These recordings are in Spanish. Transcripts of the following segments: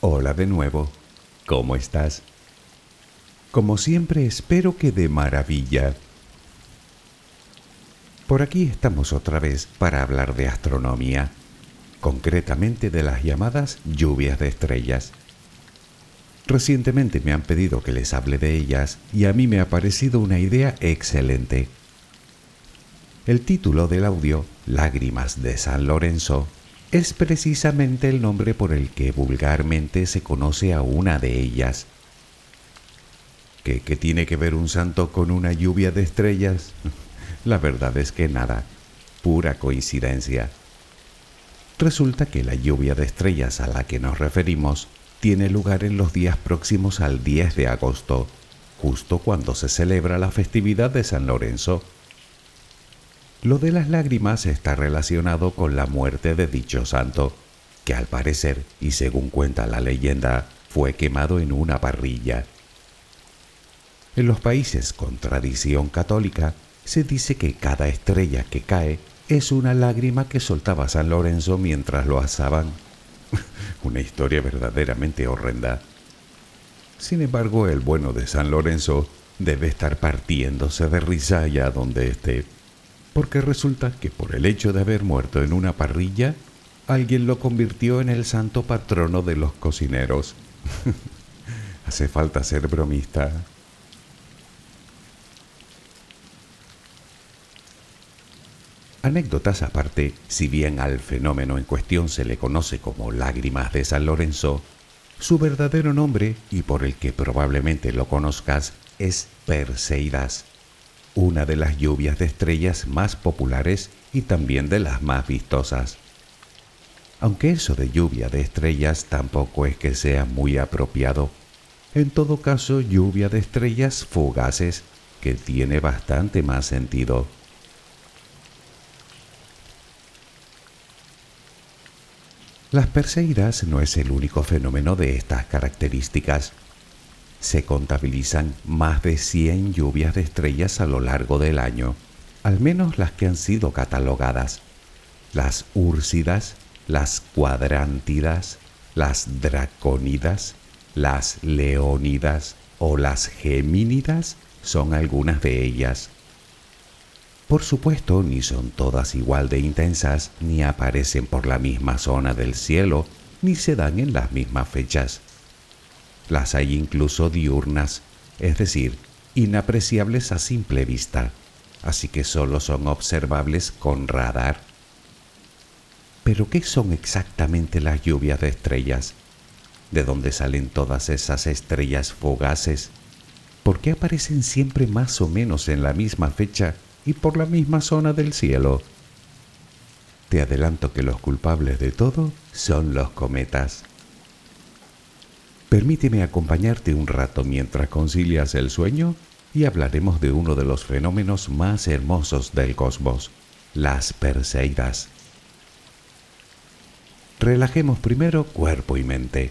Hola de nuevo. ¿Cómo estás? Como siempre espero que de maravilla. Por aquí estamos otra vez para hablar de astronomía, concretamente de las llamadas lluvias de estrellas. Recientemente me han pedido que les hable de ellas y a mí me ha parecido una idea excelente. El título del audio, Lágrimas de San Lorenzo, es precisamente el nombre por el que vulgarmente se conoce a una de ellas. ¿Qué, ¿Qué, tiene que ver un santo con una lluvia de estrellas? La verdad es que nada, pura coincidencia. Resulta que la lluvia de estrellas a la que nos referimos tiene lugar en los días próximos al 10 de agosto, justo cuando se celebra la festividad de San Lorenzo. Lo de las lágrimas está relacionado con la muerte de dicho santo, que al parecer, y según cuenta la leyenda, fue quemado en una parrilla. En los países con tradición católica, se dice que cada estrella que cae es una lágrima que soltaba San Lorenzo mientras lo asaban. una historia verdaderamente horrenda. Sin embargo, el bueno de San Lorenzo debe estar partiéndose de risa allá donde esté porque resulta que por el hecho de haber muerto en una parrilla, alguien lo convirtió en el santo patrono de los cocineros. Hace falta ser bromista. Anécdotas aparte, si bien al fenómeno en cuestión se le conoce como lágrimas de San Lorenzo, su verdadero nombre, y por el que probablemente lo conozcas, es Perseidas una de las lluvias de estrellas más populares y también de las más vistosas. Aunque eso de lluvia de estrellas tampoco es que sea muy apropiado, en todo caso lluvia de estrellas fugaces, que tiene bastante más sentido. Las Perseidas no es el único fenómeno de estas características se contabilizan más de 100 lluvias de estrellas a lo largo del año, al menos las que han sido catalogadas. Las úrsidas, las cuadrántidas, las dracónidas, las leónidas o las gemínidas son algunas de ellas. Por supuesto, ni son todas igual de intensas, ni aparecen por la misma zona del cielo, ni se dan en las mismas fechas. Las hay incluso diurnas, es decir, inapreciables a simple vista, así que solo son observables con radar. Pero ¿qué son exactamente las lluvias de estrellas? ¿De dónde salen todas esas estrellas fugaces? ¿Por qué aparecen siempre más o menos en la misma fecha y por la misma zona del cielo? Te adelanto que los culpables de todo son los cometas. Permíteme acompañarte un rato mientras concilias el sueño y hablaremos de uno de los fenómenos más hermosos del cosmos, las Perseidas. Relajemos primero cuerpo y mente.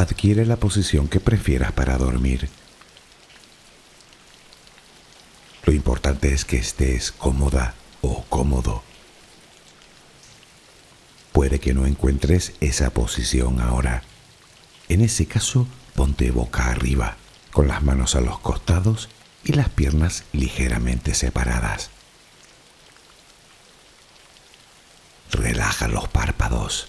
Adquiere la posición que prefieras para dormir. Lo importante es que estés cómoda o cómodo. Puede que no encuentres esa posición ahora. En ese caso, ponte boca arriba, con las manos a los costados y las piernas ligeramente separadas. Relaja los párpados.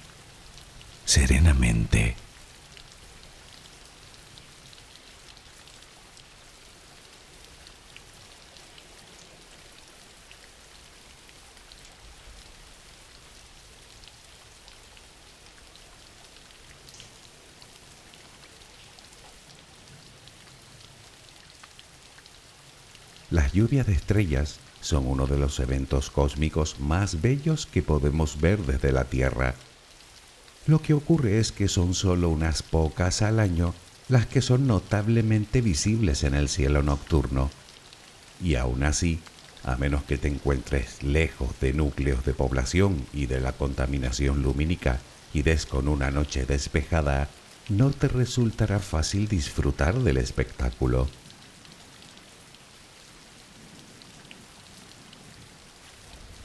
serenamente. Las lluvias de estrellas son uno de los eventos cósmicos más bellos que podemos ver desde la Tierra lo que ocurre es que son solo unas pocas al año las que son notablemente visibles en el cielo nocturno. Y aún así, a menos que te encuentres lejos de núcleos de población y de la contaminación lumínica y des con una noche despejada, no te resultará fácil disfrutar del espectáculo.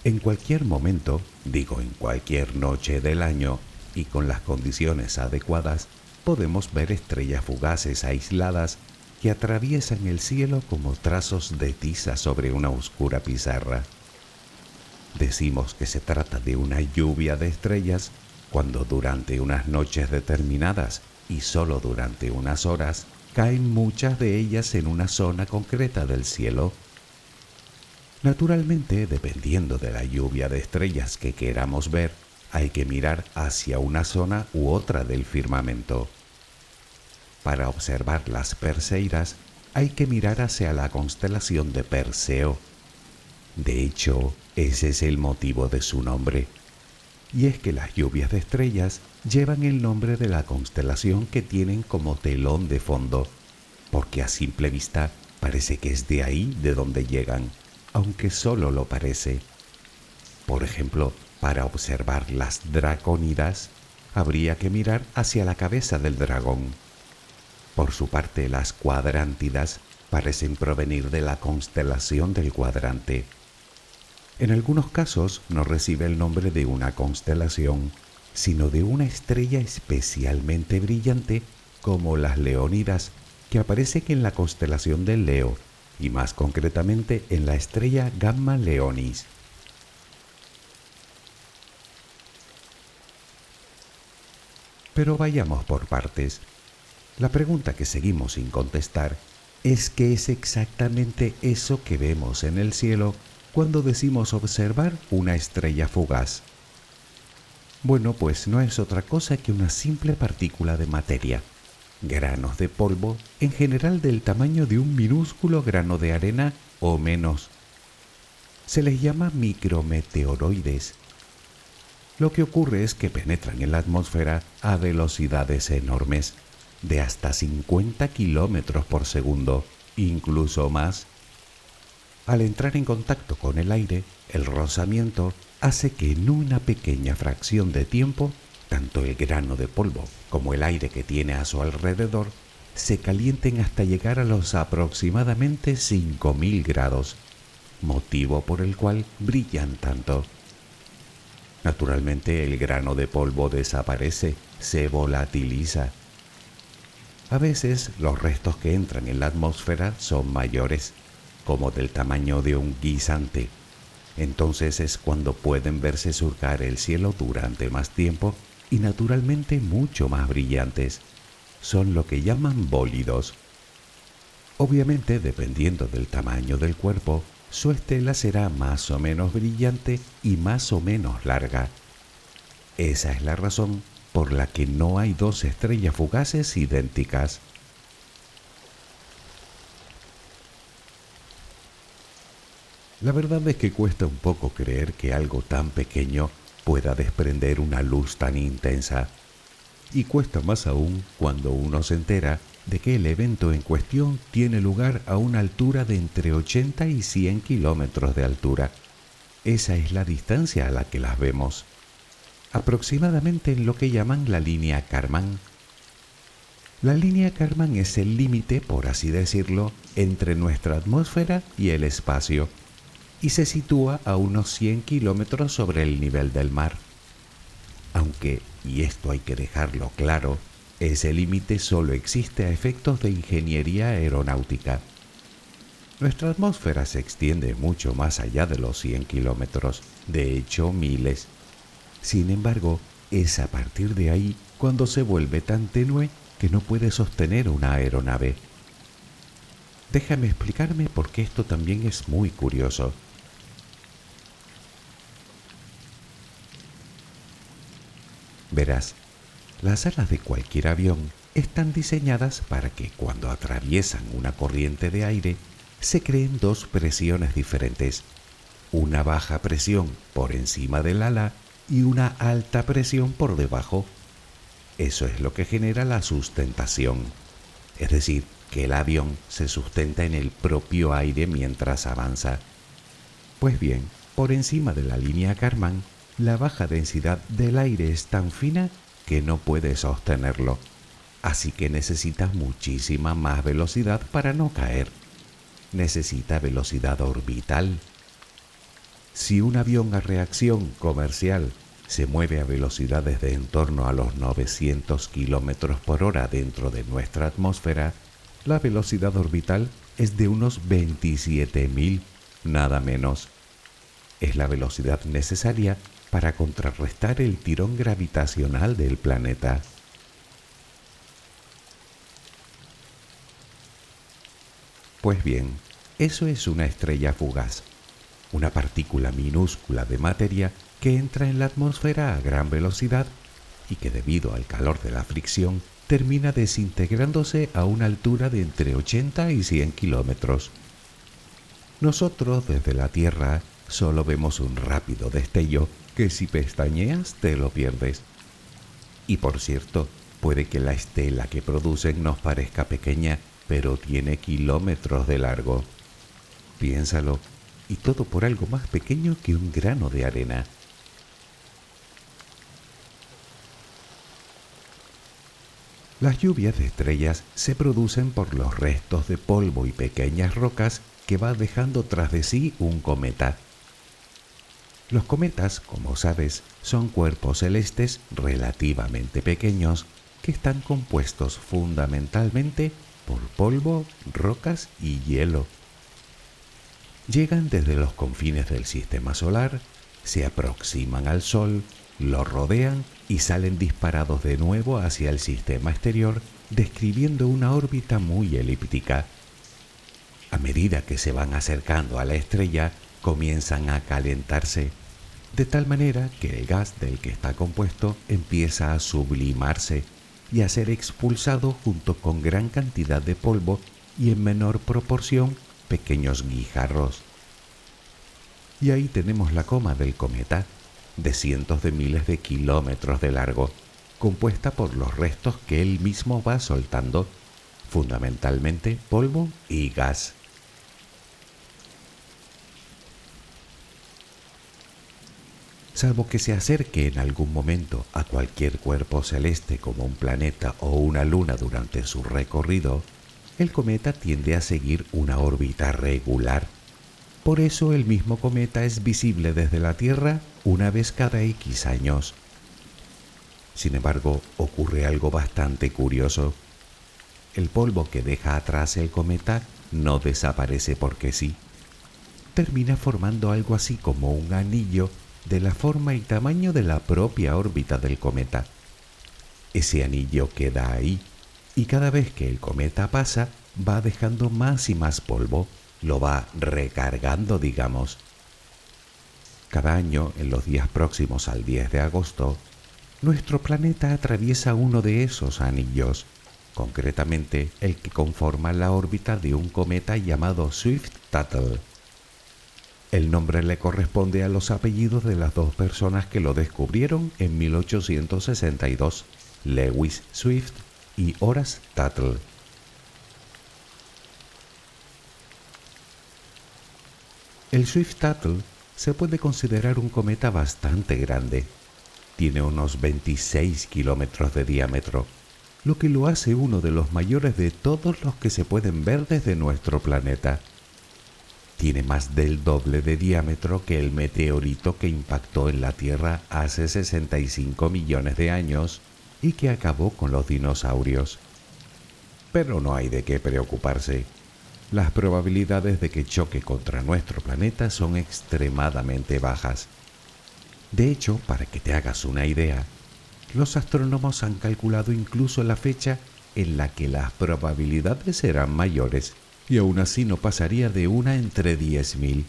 En cualquier momento, digo en cualquier noche del año, y con las condiciones adecuadas podemos ver estrellas fugaces aisladas que atraviesan el cielo como trazos de tiza sobre una oscura pizarra. Decimos que se trata de una lluvia de estrellas cuando durante unas noches determinadas y solo durante unas horas caen muchas de ellas en una zona concreta del cielo. Naturalmente, dependiendo de la lluvia de estrellas que queramos ver, hay que mirar hacia una zona u otra del firmamento. Para observar las Perseiras hay que mirar hacia la constelación de Perseo. De hecho, ese es el motivo de su nombre. Y es que las lluvias de estrellas llevan el nombre de la constelación que tienen como telón de fondo, porque a simple vista parece que es de ahí de donde llegan, aunque solo lo parece. Por ejemplo, para observar las dracónidas, habría que mirar hacia la cabeza del dragón. Por su parte, las cuadrántidas parecen provenir de la constelación del cuadrante. En algunos casos no recibe el nombre de una constelación, sino de una estrella especialmente brillante como las leónidas que aparecen en la constelación del Leo y más concretamente en la estrella Gamma Leonis. Pero vayamos por partes. La pregunta que seguimos sin contestar es qué es exactamente eso que vemos en el cielo cuando decimos observar una estrella fugaz. Bueno, pues no es otra cosa que una simple partícula de materia, granos de polvo, en general del tamaño de un minúsculo grano de arena o menos. Se les llama micrometeoroides lo que ocurre es que penetran en la atmósfera a velocidades enormes, de hasta 50 kilómetros por segundo, incluso más. Al entrar en contacto con el aire, el rozamiento hace que en una pequeña fracción de tiempo, tanto el grano de polvo como el aire que tiene a su alrededor se calienten hasta llegar a los aproximadamente 5.000 grados, motivo por el cual brillan tanto. Naturalmente el grano de polvo desaparece, se volatiliza. A veces los restos que entran en la atmósfera son mayores, como del tamaño de un guisante. Entonces es cuando pueden verse surcar el cielo durante más tiempo y naturalmente mucho más brillantes. Son lo que llaman bólidos. Obviamente, dependiendo del tamaño del cuerpo, su estela será más o menos brillante y más o menos larga. Esa es la razón por la que no hay dos estrellas fugaces idénticas. La verdad es que cuesta un poco creer que algo tan pequeño pueda desprender una luz tan intensa. Y cuesta más aún cuando uno se entera de que el evento en cuestión tiene lugar a una altura de entre 80 y 100 kilómetros de altura. Esa es la distancia a la que las vemos, aproximadamente en lo que llaman la línea Karman. La línea Karman es el límite, por así decirlo, entre nuestra atmósfera y el espacio, y se sitúa a unos 100 kilómetros sobre el nivel del mar. Aunque, y esto hay que dejarlo claro, ese límite solo existe a efectos de ingeniería aeronáutica. Nuestra atmósfera se extiende mucho más allá de los 100 kilómetros, de hecho miles. Sin embargo, es a partir de ahí cuando se vuelve tan tenue que no puede sostener una aeronave. Déjame explicarme por qué esto también es muy curioso. Verás, las alas de cualquier avión están diseñadas para que cuando atraviesan una corriente de aire se creen dos presiones diferentes, una baja presión por encima del ala y una alta presión por debajo. Eso es lo que genera la sustentación, es decir, que el avión se sustenta en el propio aire mientras avanza. Pues bien, por encima de la línea Karman, la baja densidad del aire es tan fina que no puede sostenerlo, así que necesita muchísima más velocidad para no caer. Necesita velocidad orbital. Si un avión a reacción comercial se mueve a velocidades de en torno a los 900 km por hora dentro de nuestra atmósfera, la velocidad orbital es de unos 27.000, nada menos. Es la velocidad necesaria para contrarrestar el tirón gravitacional del planeta. Pues bien, eso es una estrella fugaz. una partícula minúscula de materia que entra en la atmósfera a gran velocidad y que debido al calor de la fricción termina desintegrándose a una altura de entre 80 y 100 kilómetros. Nosotros desde la Tierra solo vemos un rápido destello que si pestañeas te lo pierdes. Y por cierto, puede que la estela que producen nos parezca pequeña, pero tiene kilómetros de largo. Piénsalo, y todo por algo más pequeño que un grano de arena. Las lluvias de estrellas se producen por los restos de polvo y pequeñas rocas que va dejando tras de sí un cometa. Los cometas, como sabes, son cuerpos celestes relativamente pequeños que están compuestos fundamentalmente por polvo, rocas y hielo. Llegan desde los confines del sistema solar, se aproximan al Sol, lo rodean y salen disparados de nuevo hacia el sistema exterior, describiendo una órbita muy elíptica. A medida que se van acercando a la estrella, comienzan a calentarse, de tal manera que el gas del que está compuesto empieza a sublimarse y a ser expulsado junto con gran cantidad de polvo y en menor proporción pequeños guijarros. Y ahí tenemos la coma del cometa, de cientos de miles de kilómetros de largo, compuesta por los restos que él mismo va soltando, fundamentalmente polvo y gas. Salvo que se acerque en algún momento a cualquier cuerpo celeste como un planeta o una luna durante su recorrido, el cometa tiende a seguir una órbita regular por eso el mismo cometa es visible desde la Tierra una vez cada X años. Sin embargo, ocurre algo bastante curioso. El polvo que deja atrás el cometa no desaparece porque sí. Termina formando algo así como un anillo de la forma y tamaño de la propia órbita del cometa. Ese anillo queda ahí y cada vez que el cometa pasa va dejando más y más polvo lo va recargando, digamos. Cada año, en los días próximos al 10 de agosto, nuestro planeta atraviesa uno de esos anillos, concretamente el que conforma la órbita de un cometa llamado Swift-Tuttle. El nombre le corresponde a los apellidos de las dos personas que lo descubrieron en 1862, Lewis Swift y Horace Tuttle. El Swift-Tuttle se puede considerar un cometa bastante grande. Tiene unos 26 kilómetros de diámetro, lo que lo hace uno de los mayores de todos los que se pueden ver desde nuestro planeta. Tiene más del doble de diámetro que el meteorito que impactó en la Tierra hace 65 millones de años y que acabó con los dinosaurios. Pero no hay de qué preocuparse las probabilidades de que choque contra nuestro planeta son extremadamente bajas. De hecho, para que te hagas una idea, los astrónomos han calculado incluso la fecha en la que las probabilidades serán mayores y aún así no pasaría de una entre 10.000.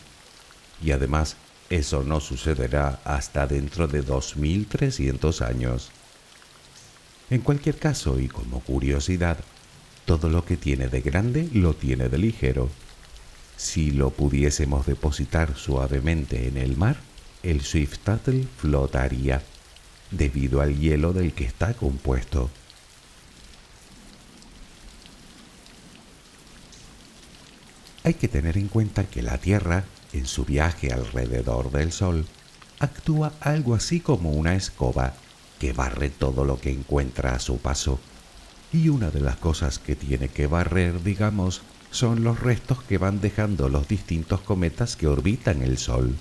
Y además, eso no sucederá hasta dentro de 2.300 años. En cualquier caso, y como curiosidad, todo lo que tiene de grande lo tiene de ligero. Si lo pudiésemos depositar suavemente en el mar, el Swift Tuttle flotaría, debido al hielo del que está compuesto. Hay que tener en cuenta que la Tierra, en su viaje alrededor del Sol, actúa algo así como una escoba que barre todo lo que encuentra a su paso y una de las cosas que tiene que barrer, digamos, son los restos que van dejando los distintos cometas que orbitan el Sol.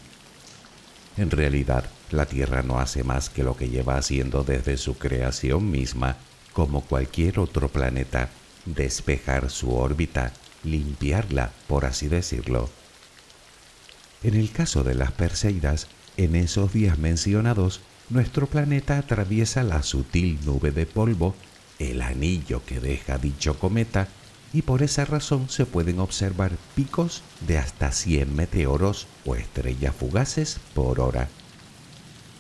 En realidad, la Tierra no hace más que lo que lleva haciendo desde su creación misma, como cualquier otro planeta, despejar su órbita, limpiarla, por así decirlo. En el caso de las Perseidas, en esos días mencionados, nuestro planeta atraviesa la sutil nube de polvo el anillo que deja dicho cometa y por esa razón se pueden observar picos de hasta 100 meteoros o estrellas fugaces por hora,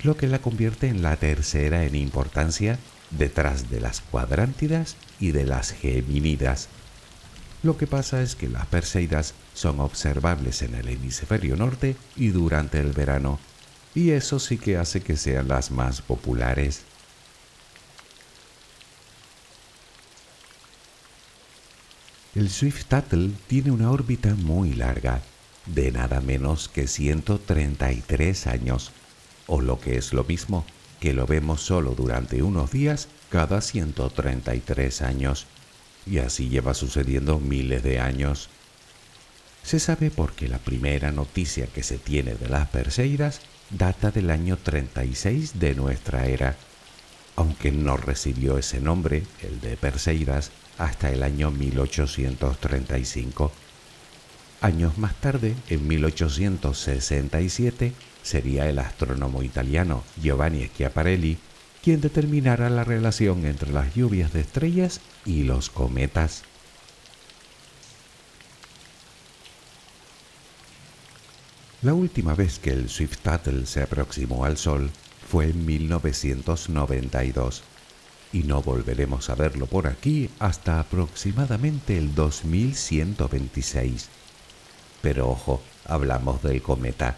lo que la convierte en la tercera en importancia detrás de las cuadrántidas y de las geminidas. Lo que pasa es que las Perseidas son observables en el hemisferio norte y durante el verano, y eso sí que hace que sean las más populares. El Swift Tuttle tiene una órbita muy larga, de nada menos que 133 años, o lo que es lo mismo, que lo vemos solo durante unos días cada 133 años, y así lleva sucediendo miles de años. Se sabe porque la primera noticia que se tiene de las Perseidas data del año 36 de nuestra era, aunque no recibió ese nombre, el de Perseidas, hasta el año 1835. Años más tarde, en 1867, sería el astrónomo italiano Giovanni Schiaparelli quien determinara la relación entre las lluvias de estrellas y los cometas. La última vez que el Swift Tuttle se aproximó al Sol fue en 1992 y no volveremos a verlo por aquí hasta aproximadamente el 2126. Pero ojo, hablamos del cometa,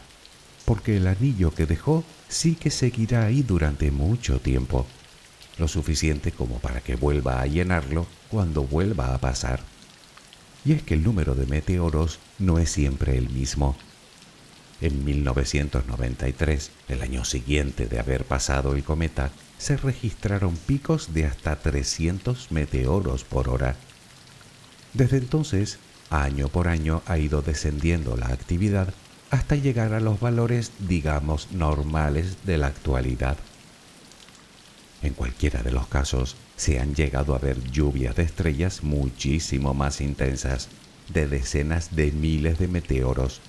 porque el anillo que dejó sí que seguirá ahí durante mucho tiempo, lo suficiente como para que vuelva a llenarlo cuando vuelva a pasar. Y es que el número de meteoros no es siempre el mismo. En 1993, el año siguiente de haber pasado el cometa, se registraron picos de hasta 300 meteoros por hora. Desde entonces, año por año ha ido descendiendo la actividad hasta llegar a los valores, digamos, normales de la actualidad. En cualquiera de los casos, se han llegado a ver lluvias de estrellas muchísimo más intensas, de decenas de miles de meteoros,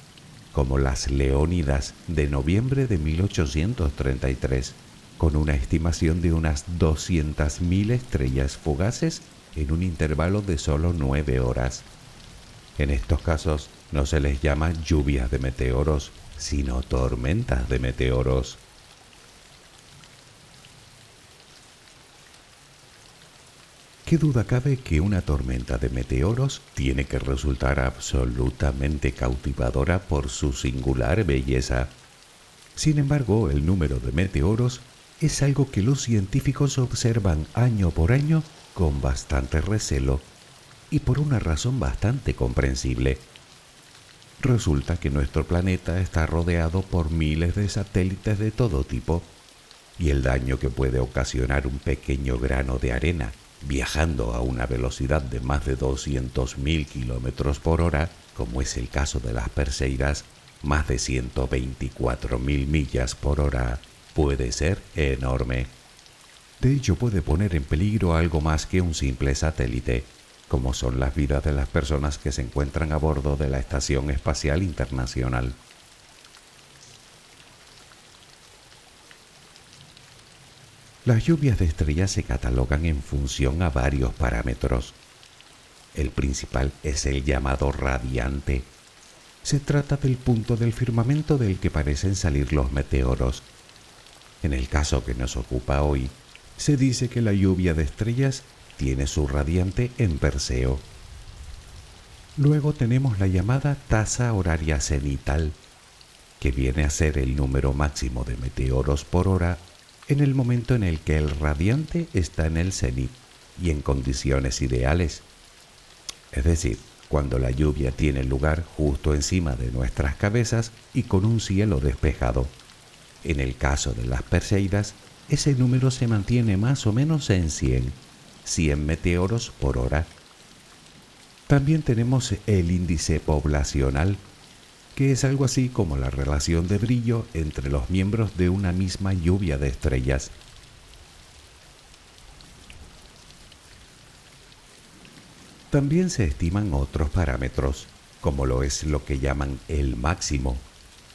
como las Leónidas de noviembre de 1833 con una estimación de unas 200.000 estrellas fugaces en un intervalo de solo 9 horas. En estos casos no se les llama lluvias de meteoros, sino tormentas de meteoros. ¿Qué duda cabe que una tormenta de meteoros tiene que resultar absolutamente cautivadora por su singular belleza? Sin embargo, el número de meteoros es algo que los científicos observan año por año con bastante recelo y por una razón bastante comprensible. Resulta que nuestro planeta está rodeado por miles de satélites de todo tipo y el daño que puede ocasionar un pequeño grano de arena viajando a una velocidad de más de 200.000 kilómetros por hora, como es el caso de las Perseidas, más de 124.000 millas por hora, puede ser enorme. De hecho, puede poner en peligro algo más que un simple satélite, como son las vidas de las personas que se encuentran a bordo de la Estación Espacial Internacional. Las lluvias de estrellas se catalogan en función a varios parámetros. El principal es el llamado radiante. Se trata del punto del firmamento del que parecen salir los meteoros en el caso que nos ocupa hoy, se dice que la lluvia de estrellas tiene su radiante en Perseo. Luego tenemos la llamada tasa horaria cenital, que viene a ser el número máximo de meteoros por hora en el momento en el que el radiante está en el cenit y en condiciones ideales. Es decir, cuando la lluvia tiene lugar justo encima de nuestras cabezas y con un cielo despejado. En el caso de las Perseidas, ese número se mantiene más o menos en 100, 100 meteoros por hora. También tenemos el índice poblacional, que es algo así como la relación de brillo entre los miembros de una misma lluvia de estrellas. También se estiman otros parámetros, como lo es lo que llaman el máximo,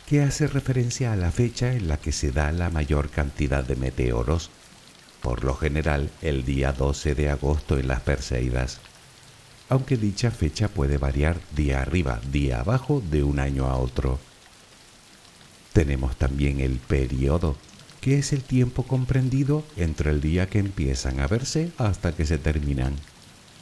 que hace referencia a la fecha en la que se da la mayor cantidad de meteoros, por lo general el día 12 de agosto en las Perseidas. aunque dicha fecha puede variar día arriba, día abajo de un año a otro. Tenemos también el periodo, que es el tiempo comprendido entre el día que empiezan a verse hasta que se terminan.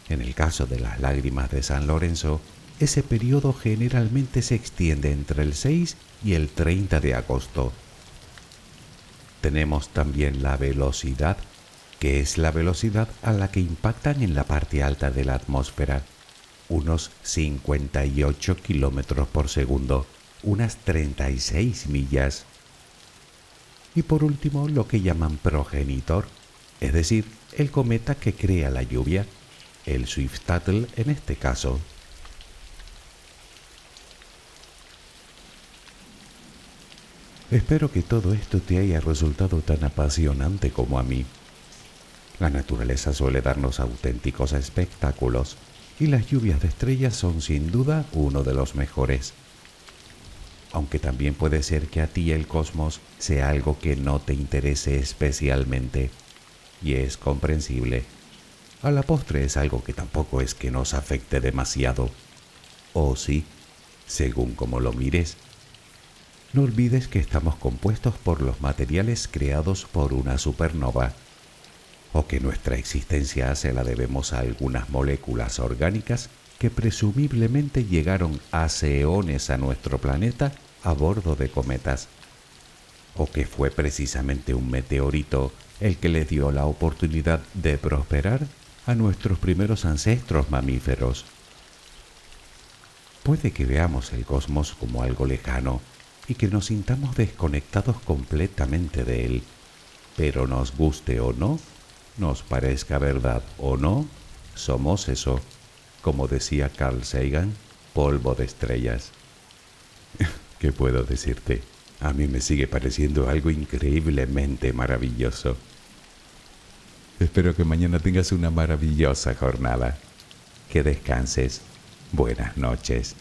En el caso de las lágrimas de San Lorenzo, ese periodo generalmente se extiende entre el 6 y el 30 de agosto. Tenemos también la velocidad, que es la velocidad a la que impactan en la parte alta de la atmósfera, unos 58 kilómetros por segundo, unas 36 millas. Y por último, lo que llaman progenitor, es decir, el cometa que crea la lluvia, el Swift-Tuttle en este caso. Espero que todo esto te haya resultado tan apasionante como a mí. La naturaleza suele darnos auténticos espectáculos y las lluvias de estrellas son sin duda uno de los mejores. Aunque también puede ser que a ti el cosmos sea algo que no te interese especialmente, y es comprensible. A la postre es algo que tampoco es que nos afecte demasiado. O sí, según como lo mires. No olvides que estamos compuestos por los materiales creados por una supernova, o que nuestra existencia se la debemos a algunas moléculas orgánicas que presumiblemente llegaron hace eones a nuestro planeta a bordo de cometas, o que fue precisamente un meteorito el que le dio la oportunidad de prosperar a nuestros primeros ancestros mamíferos. Puede que veamos el cosmos como algo lejano, y que nos sintamos desconectados completamente de él. Pero nos guste o no, nos parezca verdad o no, somos eso, como decía Carl Sagan, polvo de estrellas. ¿Qué puedo decirte? A mí me sigue pareciendo algo increíblemente maravilloso. Espero que mañana tengas una maravillosa jornada. Que descanses. Buenas noches.